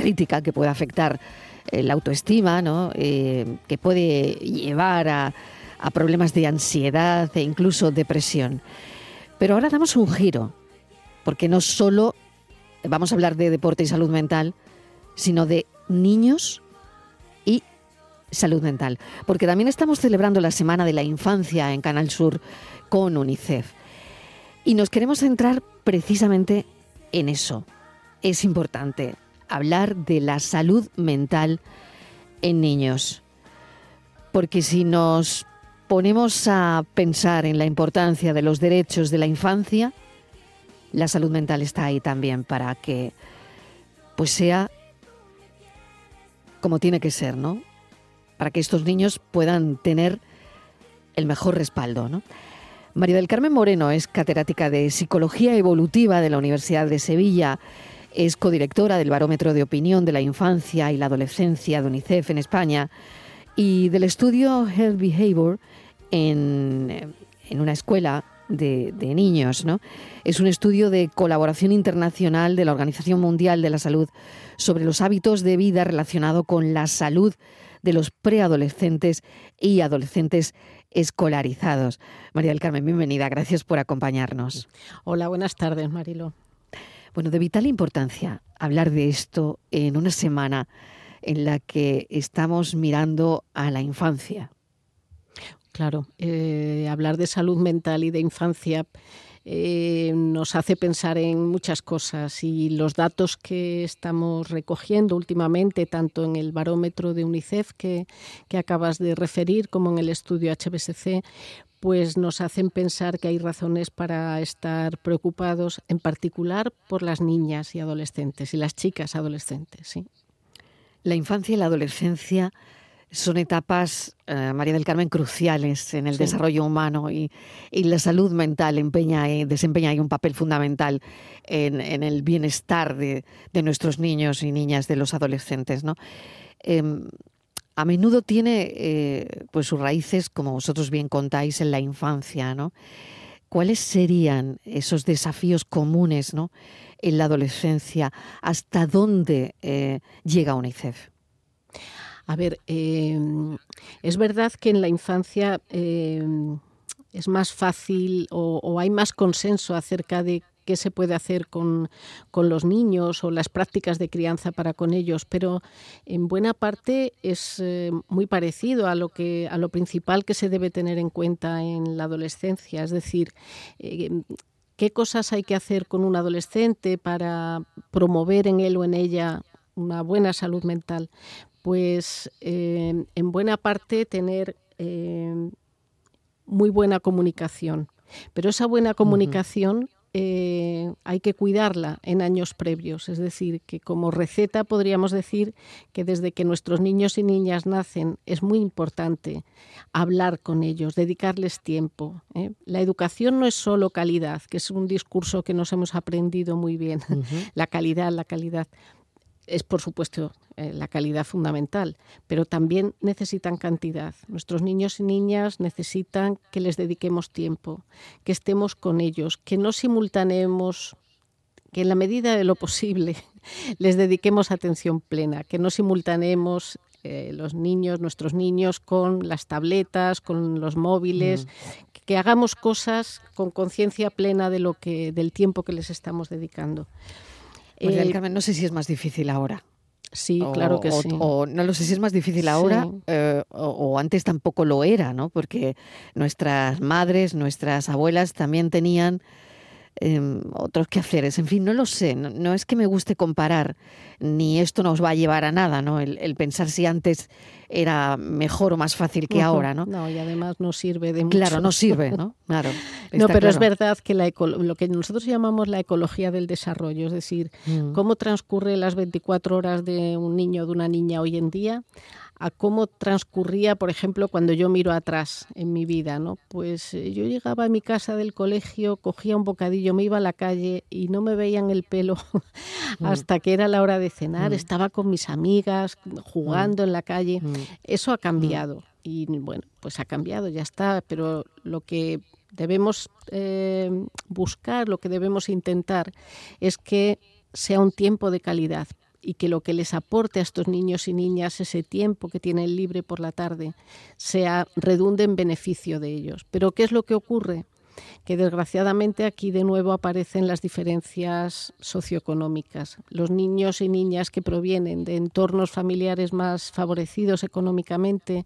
crítica que puede afectar eh, la autoestima, ¿no? Eh, que puede llevar a, a problemas de ansiedad e incluso depresión. Pero ahora damos un giro, porque no solo vamos a hablar de deporte y salud mental, sino de niños y salud mental. Porque también estamos celebrando la Semana de la Infancia en Canal Sur con UNICEF. Y nos queremos centrar precisamente en eso. Es importante hablar de la salud mental en niños. Porque si nos ponemos a pensar en la importancia de los derechos de la infancia, la salud mental está ahí también para que pues sea como tiene que ser, ¿no? Para que estos niños puedan tener el mejor respaldo, ¿no? María del Carmen Moreno es catedrática de Psicología Evolutiva de la Universidad de Sevilla, es codirectora del Barómetro de Opinión de la Infancia y la Adolescencia de UNICEF en España y del estudio Health Behavior en, en una escuela de, de, niños. ¿no? Es un estudio de colaboración internacional de la Organización Mundial de la Salud sobre los hábitos de vida relacionado con la salud de los preadolescentes y adolescentes escolarizados. María del Carmen, bienvenida. Gracias por acompañarnos. Hola, buenas tardes, Marilo. Bueno, de vital importancia hablar de esto en una semana en la que estamos mirando a la infancia. Claro, eh, hablar de salud mental y de infancia eh, nos hace pensar en muchas cosas y los datos que estamos recogiendo últimamente, tanto en el barómetro de UNICEF que, que acabas de referir como en el estudio HBSC, pues nos hacen pensar que hay razones para estar preocupados, en particular por las niñas y adolescentes y las chicas adolescentes. ¿sí? La infancia y la adolescencia son etapas, eh, María del Carmen, cruciales en el sí. desarrollo humano y, y, la salud mental empeña, y desempeña ahí un papel fundamental en, en el bienestar de, de, nuestros niños y niñas, de los adolescentes. ¿no? Eh, a menudo tiene eh, pues sus raíces, como vosotros bien contáis, en la infancia. ¿no? ¿Cuáles serían esos desafíos comunes ¿no? en la adolescencia? ¿Hasta dónde eh, llega UNICEF? A ver, eh, es verdad que en la infancia eh, es más fácil o, hay más consenso acerca de qué se puede hacer con, con, los niños o las prácticas de crianza para con ellos, pero en buena parte es eh, muy parecido a lo que a lo principal que se debe tener en cuenta en la adolescencia, es decir, eh, qué cosas hay que hacer con un adolescente para promover en él o en ella una buena salud mental pues eh, en buena parte tener eh, muy buena comunicación. Pero esa buena comunicación uh -huh. Eh, hay que cuidarla en años previos. Es decir, que como receta podríamos decir que desde que nuestros niños y niñas nacen es muy importante hablar con ellos, dedicarles tiempo. ¿eh? La educación no es solo calidad, que es un discurso que nos hemos aprendido muy bien. Uh -huh. La calidad, la calidad es por supuesto eh, la calidad fundamental, pero también necesitan cantidad. Nuestros niños y niñas necesitan que les dediquemos tiempo, que estemos con ellos, que no simultaneemos, que en la medida de lo posible les dediquemos atención plena, que no simultaneemos eh, los niños, nuestros niños, con las tabletas, con los móviles, mm. que hagamos cosas con conciencia plena de lo que, del tiempo que les estamos dedicando. María del Carmen, no sé si es más difícil ahora. Sí, o, claro que o, sí. O, no lo sé si es más difícil ahora sí. eh, o, antes tampoco lo era, ¿no? Porque nuestras madres, nuestras abuelas también tenían eh, otros quehaceres. En fin, no lo sé. No, no, es que me guste comparar, ni esto nos va a llevar a nada, ¿no? El, el pensar si antes era mejor o más fácil que uh -huh. ahora, ¿no? No, y además no sirve de mucho. Claro, no sirve, ¿no? Claro. no, pero claro. es verdad que la lo que nosotros llamamos la ecología del desarrollo, es decir, mm. cómo transcurre las 24 horas de un niño o de una niña hoy en día, a cómo transcurría, por ejemplo, cuando yo miro atrás en mi vida, ¿no? Pues eh, yo llegaba a mi casa del colegio, cogía un bocadillo, me iba a la calle y no me veían el pelo mm. hasta que era la hora de cenar, mm. estaba con mis amigas jugando mm. en la calle. Eso ha cambiado y bueno, pues ha cambiado, ya está, pero lo que debemos eh, buscar, lo que debemos intentar es que sea un tiempo de calidad y que lo que les aporte a estos niños y niñas ese tiempo que tienen libre por la tarde sea redunde en beneficio de ellos. Pero ¿qué es lo que ocurre? Que desgraciadamente aquí de nuevo aparecen las diferencias socioeconómicas. Los niños y niñas que provienen de entornos familiares más favorecidos económicamente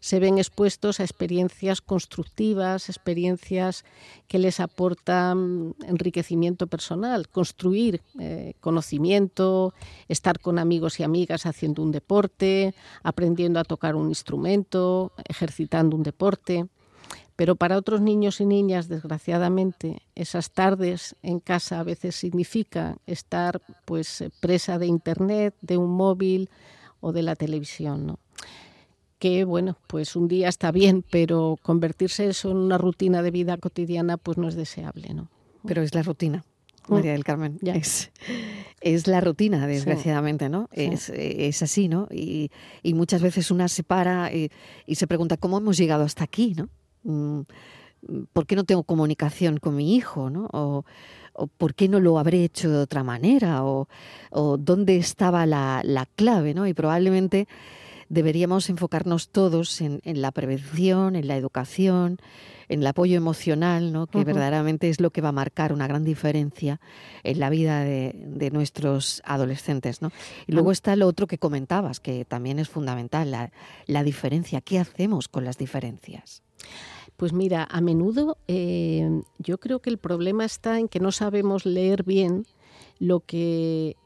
se ven expuestos a experiencias constructivas, experiencias que les aportan enriquecimiento personal, construir eh, conocimiento, estar con amigos y amigas haciendo un deporte, aprendiendo a tocar un instrumento, ejercitando un deporte. Pero para otros niños y niñas, desgraciadamente, esas tardes en casa a veces significa estar pues presa de internet, de un móvil o de la televisión, ¿no? Que bueno, pues un día está bien, pero convertirse eso en una rutina de vida cotidiana pues no es deseable, ¿no? Pero es la rutina. Mm. María del Carmen. Es, es, la rutina, desgraciadamente, ¿no? Es, es, así, ¿no? Y, y, muchas veces una se para y, y, se pregunta cómo hemos llegado hasta aquí, ¿no? Mm, ¿por qué no tengo comunicación con mi hijo? ¿no? O, por qué no lo habré hecho de otra manera? O, dónde estaba la, clave, ¿no? Y probablemente deberíamos enfocarnos todos en, la prevención, en la educación, en el apoyo emocional, ¿no? que verdaderamente es lo que va a marcar una gran diferencia en la vida de, nuestros adolescentes. ¿no? Y luego está lo otro que comentabas, que también es fundamental, la, la diferencia. ¿Qué hacemos con las diferencias? Pues mira, a menudo eh, yo creo que el problema está en que no sabemos leer bien lo que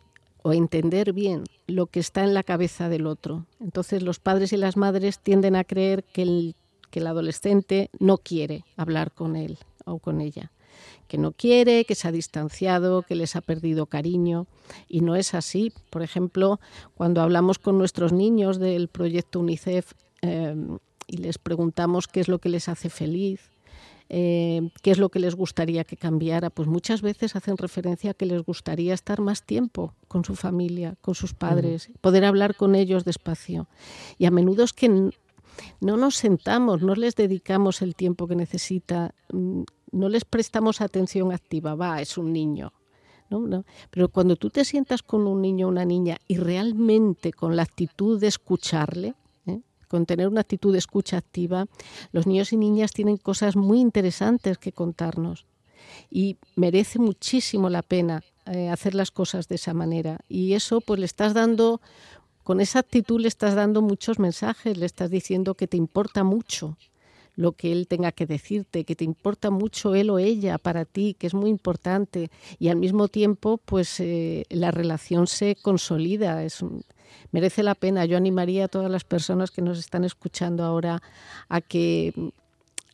o entender bien lo que está en la cabeza del otro. Entonces los padres y las madres tienden a creer que el, que el adolescente no quiere hablar con él o con ella, que no quiere, que se ha distanciado, que les ha perdido cariño. Y no es así. Por ejemplo, cuando hablamos con nuestros niños del proyecto UNICEF, eh, y les preguntamos qué es lo que les hace feliz, eh, qué es lo que les gustaría que cambiara, pues muchas veces hacen referencia a que les gustaría estar más tiempo con su familia, con sus padres, poder hablar con ellos despacio. Y a menudo es que no nos sentamos, no les dedicamos el tiempo que necesita, mm, no les prestamos atención activa, va, es un niño. ¿no? Pero cuando tú te sientas con un niño o una niña y realmente con la actitud de escucharle, con tener una actitud de escucha activa, los niños y niñas tienen cosas muy interesantes que contarnos y merece muchísimo la pena eh, hacer las cosas de esa manera. Y eso pues le estás dando, con esa actitud le estás dando muchos mensajes, le estás diciendo que te importa mucho lo que él tenga que decirte, que te importa mucho él o ella para ti, que es muy importante y al mismo tiempo pues eh, la relación se consolida, es, merece la pena. Yo animaría a todas las personas que nos están escuchando ahora a que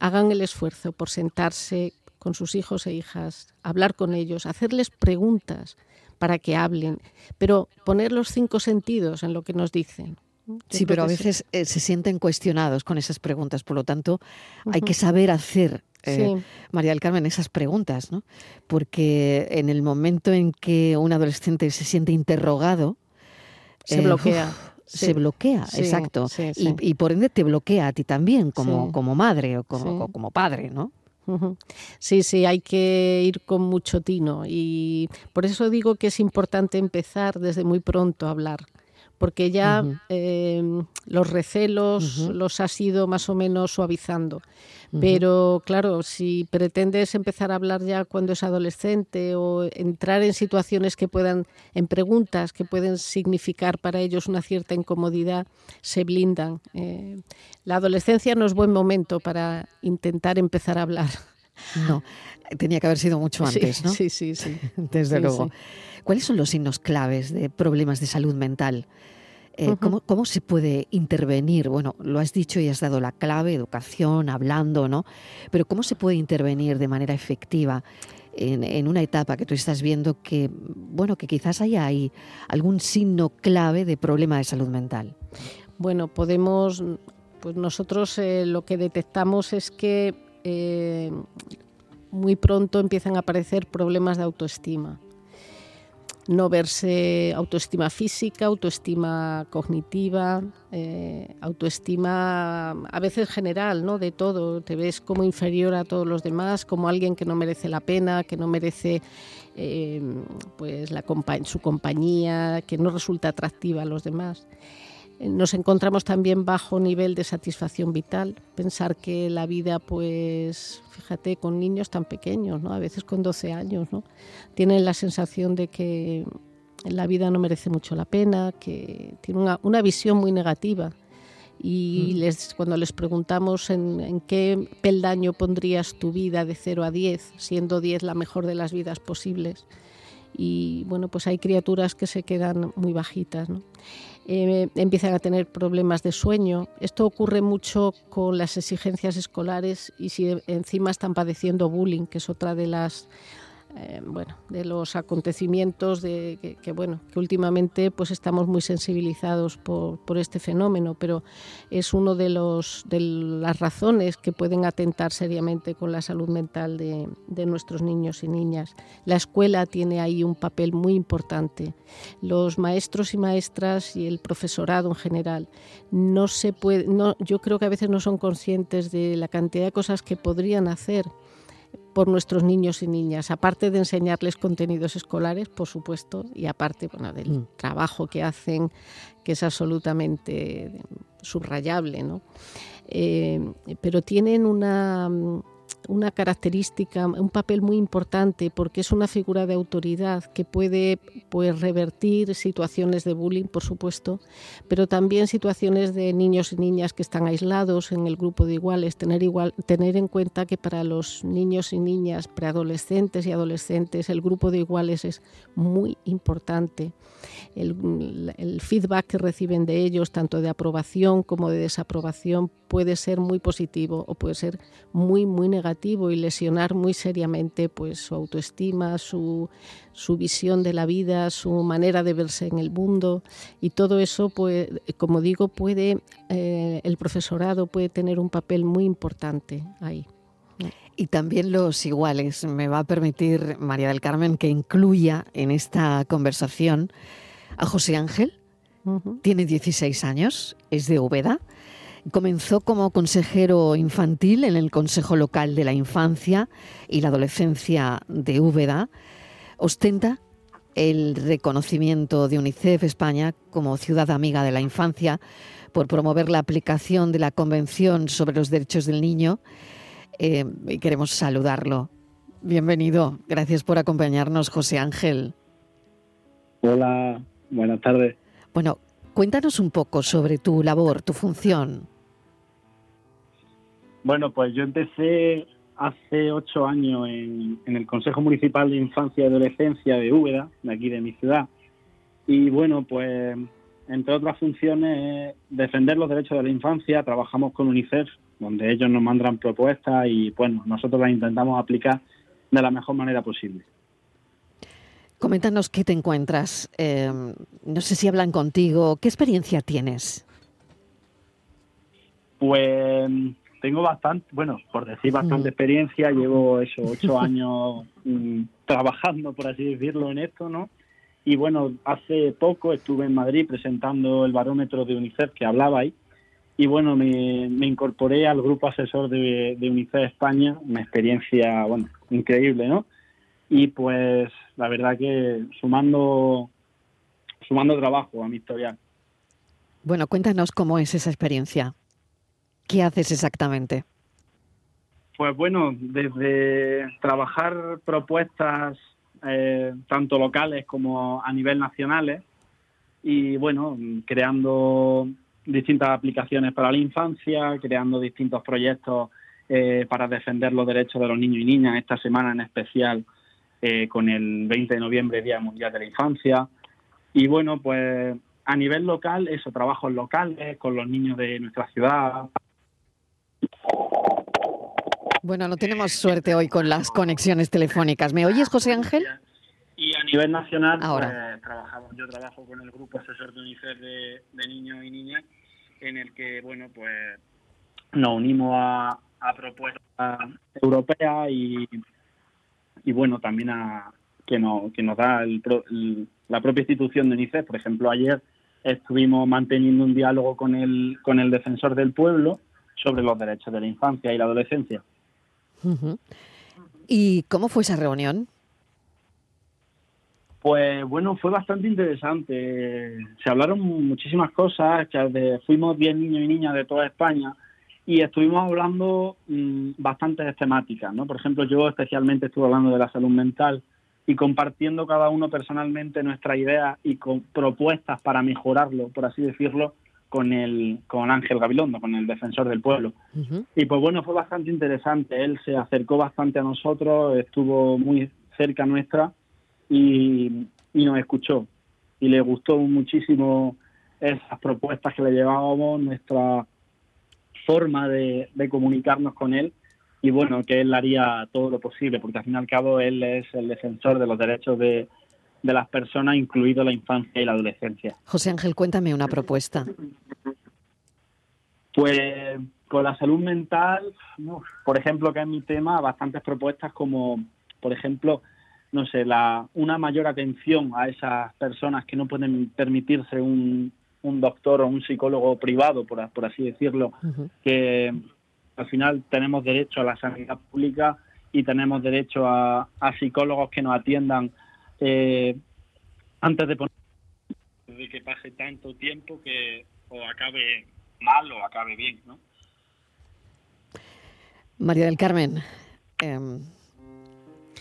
hagan el esfuerzo por sentarse con sus hijos e hijas, hablar con ellos, hacerles preguntas para que hablen, pero poner los cinco sentidos en lo que nos dicen. sí, pero a veces eh, se sienten cuestionados con esas preguntas, por lo tanto hay que saber hacer eh, María del Carmen, esas preguntas, ¿no? Porque en el momento en que un adolescente se siente interrogado, se eh, bloquea. Se bloquea, exacto. y, por ende te bloquea a ti también como, como madre o como, como padre, ¿no? Sí, sí, hay que ir con mucho tino. Y por eso digo que es importante empezar desde muy pronto a hablar, porque ya em, los recelos los has ido más o menos suavizando. Pero claro, si pretendes empezar a hablar ya cuando es adolescente o entrar en situaciones que puedan, en preguntas que pueden significar para ellos una cierta incomodidad, se blindan. Eh, la adolescencia no es buen momento para intentar empezar a hablar. No, tenía que haber sido mucho antes, ¿no? Sí, sí, sí. Desde luego. ¿Cuáles son los signos claves de problemas de salud mental? Eh, ¿cómo, se puede intervenir? Bueno, lo has dicho y has dado la clave, educación, hablando, ¿no? Pero ¿cómo se puede intervenir de manera efectiva en, una etapa que tú estás viendo que, bueno, que quizás haya ahí algún signo clave de problema de salud mental? Bueno, podemos, pues nosotros eh, lo que detectamos es que eh, muy pronto empiezan a aparecer problemas de autoestima no verse autoestima física, autoestima cognitiva, eh, autoestima a veces general, ¿no? De todo. Te ves como inferior a todos los demás, como alguien que no merece la pena, que no merece pues la su compañía, que no resulta atractiva a los demás. Nos encontramos también bajo nivel de satisfacción vital. Pensar que la vida, pues, fíjate, con niños tan pequeños, ¿no? a veces con 12 años, ¿no? tienen la sensación de que la vida no merece mucho la pena, que tienen una, visión muy negativa. Y mm. les, cuando les preguntamos en, en, qué peldaño pondrías tu vida de 0 a 10, siendo 10 la mejor de las vidas posibles, y bueno, pues hay criaturas que se quedan muy bajitas. ¿no? Eh, empiezan a tener problemas de sueño. Esto ocurre mucho con las exigencias escolares y si encima están padeciendo bullying, que es otra de las eh, bueno, de los acontecimientos de que, bueno, que últimamente pues estamos muy sensibilizados por, este fenómeno, pero es uno de los de las razones que pueden atentar seriamente con la salud mental de, nuestros niños y niñas. La escuela tiene ahí un papel muy importante. Los maestros y maestras y el profesorado en general no se puede, no, yo creo que a veces no son conscientes de la cantidad de cosas que podrían hacer por nuestros niños y niñas, aparte de enseñarles contenidos escolares, por supuesto, y aparte bueno, del mm. trabajo que hacen, que es absolutamente subrayable, ¿no? Eh, pero tienen una una característica, un papel muy importante porque es una figura de autoridad que puede pues, revertir situaciones de bullying, por supuesto, pero también situaciones de niños y niñas que están aislados en el grupo de iguales. Tener, igual, tener en cuenta que para los niños y niñas preadolescentes y adolescentes el grupo de iguales es muy importante. El, el feedback que reciben de ellos, tanto de aprobación como de desaprobación, puede ser muy positivo o puede ser muy, muy negativo y lesionar muy seriamente pues, su autoestima, su, su visión de la vida, su manera de verse en el mundo y todo eso, pues, como digo, puede, eh, el profesorado puede tener un papel muy importante ahí. Y también los iguales. Me va a permitir, María del Carmen, que incluya en esta conversación a José Ángel. Tiene 16 años, es de Úbeda Comenzó como consejero infantil en el Consejo Local de la Infancia y la Adolescencia de Úbeda. Ostenta el reconocimiento de UNICEF España como ciudad amiga de la infancia por promover la aplicación de la Convención sobre los Derechos del Niño. Eh, y queremos saludarlo. Bienvenido. Gracias por acompañarnos, José Ángel. Hola, buenas tardes. Bueno, cuéntanos un poco sobre tu labor, tu función. Bueno, pues yo empecé hace ocho años en, el Consejo Municipal de Infancia y Adolescencia de Úbeda, de aquí de mi ciudad. Y bueno, pues entre otras funciones, defender los derechos de la infancia. Trabajamos con UNICEF, donde ellos nos mandan propuestas y bueno, nosotros las intentamos aplicar de la mejor manera posible. Coméntanos qué te encuentras. Eh, no sé si hablan contigo. ¿Qué experiencia tienes? Pues tengo bastante, bueno, por decir bastante experiencia, llevo eso, ocho años mm, trabajando, por así decirlo, en esto, ¿no? Y bueno, hace poco estuve en Madrid presentando el barómetro de UNICEF que hablaba ahí. Y bueno, me, incorporé al grupo asesor de, de, UNICEF España, una experiencia, bueno, increíble, ¿no? Y pues la verdad que sumando, sumando trabajo a mi historial. Bueno, cuéntanos cómo es esa experiencia. ¿Qué haces exactamente? Pues bueno, desde trabajar propuestas eh, tanto locales como a nivel nacionales y bueno, creando distintas aplicaciones para la infancia, creando distintos proyectos eh, para defender los derechos de los niños y niñas, esta semana en especial eh, con el 20 de noviembre, Día Mundial de la Infancia. Y bueno, pues a nivel local, eso, trabajos locales con los niños de nuestra ciudad, bueno, no tenemos suerte hoy con las conexiones telefónicas. ¿Me oyes, José Ángel? Y a nivel nacional, Ahora. Pues, yo trabajo con el grupo asesor de UNICEF de, niños y niñas, en el que, bueno, pues nos unimos a, propuestas europeas y, y, bueno, también a que nos, que nos da la propia institución de UNICEF. Por ejemplo, ayer estuvimos manteniendo un diálogo con el, con el defensor del pueblo sobre los derechos de la infancia y la adolescencia. ¿Y cómo fue esa reunión? Pues bueno, fue bastante interesante. Se hablaron muchísimas cosas. Fuimos 10 niños y niñas de toda España y estuvimos hablando mm, bastantes temáticas. ¿no? Por ejemplo, yo especialmente estuve hablando de la salud mental y compartiendo cada uno personalmente nuestra idea y con propuestas para mejorarlo, por así decirlo, con el con Ángel Gabilondo, con el defensor del pueblo. Y pues bueno, fue bastante interesante. Él se acercó bastante a nosotros, estuvo muy cerca nuestra y, y nos escuchó. Y le gustó muchísimo esas propuestas que le llevábamos, nuestra forma de, de comunicarnos con él y bueno, que él haría todo lo posible, porque al fin y al cabo él es el defensor de los derechos de, las personas, incluido la infancia y la adolescencia. José Ángel, cuéntame una propuesta. Pues con la salud mental, por ejemplo, que es mi tema, bastantes propuestas como, por ejemplo, no sé, la, una mayor atención a esas personas que no pueden permitirse un, un doctor o un psicólogo privado, por, por así decirlo, que al final tenemos derecho a la sanidad pública y tenemos derecho a, psicólogos que nos atiendan eh, antes de, poner, de que pase tanto tiempo que o acabe mal o acabe bien, ¿no? María del Carmen, em,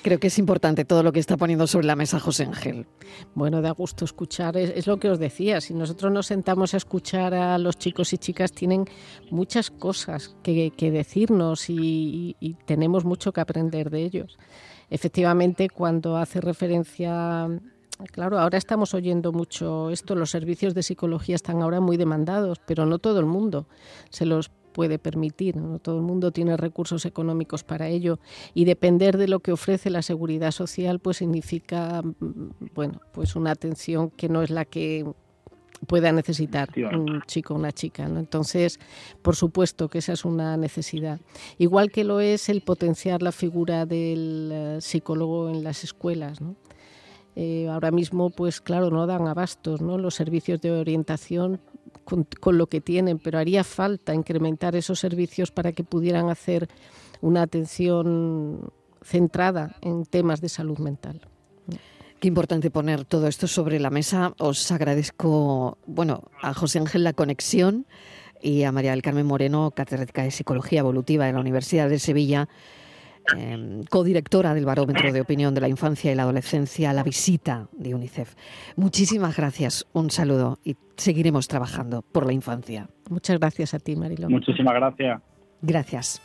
Creo que es importante todo lo que está poniendo sobre la mesa José Ángel. Bueno, da gusto escuchar, es, lo que os decía, si nosotros nos sentamos a escuchar a los chicos y chicas, tienen muchas cosas que, decirnos y, tenemos mucho que aprender de ellos. Efectivamente, cuando hace referencia Claro, ahora estamos oyendo mucho esto, los servicios de psicología están ahora muy demandados, pero no todo el mundo se los puede permitir. No todo el mundo tiene recursos económicos para ello y depender de lo que ofrece la seguridad social, pues significa, mm, bueno, pues una atención que no es la que pueda necesitar un chico o una chica. ¿no? Entonces, por supuesto que esa es una necesidad. Igual que lo es el potenciar la figura del eh, psicólogo en las escuelas. ¿no? Eh, ahora mismo, pues claro, no dan abastos ¿no? los servicios de orientación con, lo que tienen, pero haría falta incrementar esos servicios para que pudieran hacer una atención centrada en temas de salud mental. Qué importante poner todo esto sobre la mesa. Os agradezco, bueno, a José Ángel la conexión y a María del Carmen Moreno, catedrática de Psicología Evolutiva de la Universidad de Sevilla, Em, codirectora del Barómetro de Opinión de la Infancia y la Adolescencia, la visita de UNICEF. Muchísimas gracias, un saludo y seguiremos trabajando por la infancia. Muchas gracias a ti, Marilón. Muchísimas gracias. Gracias.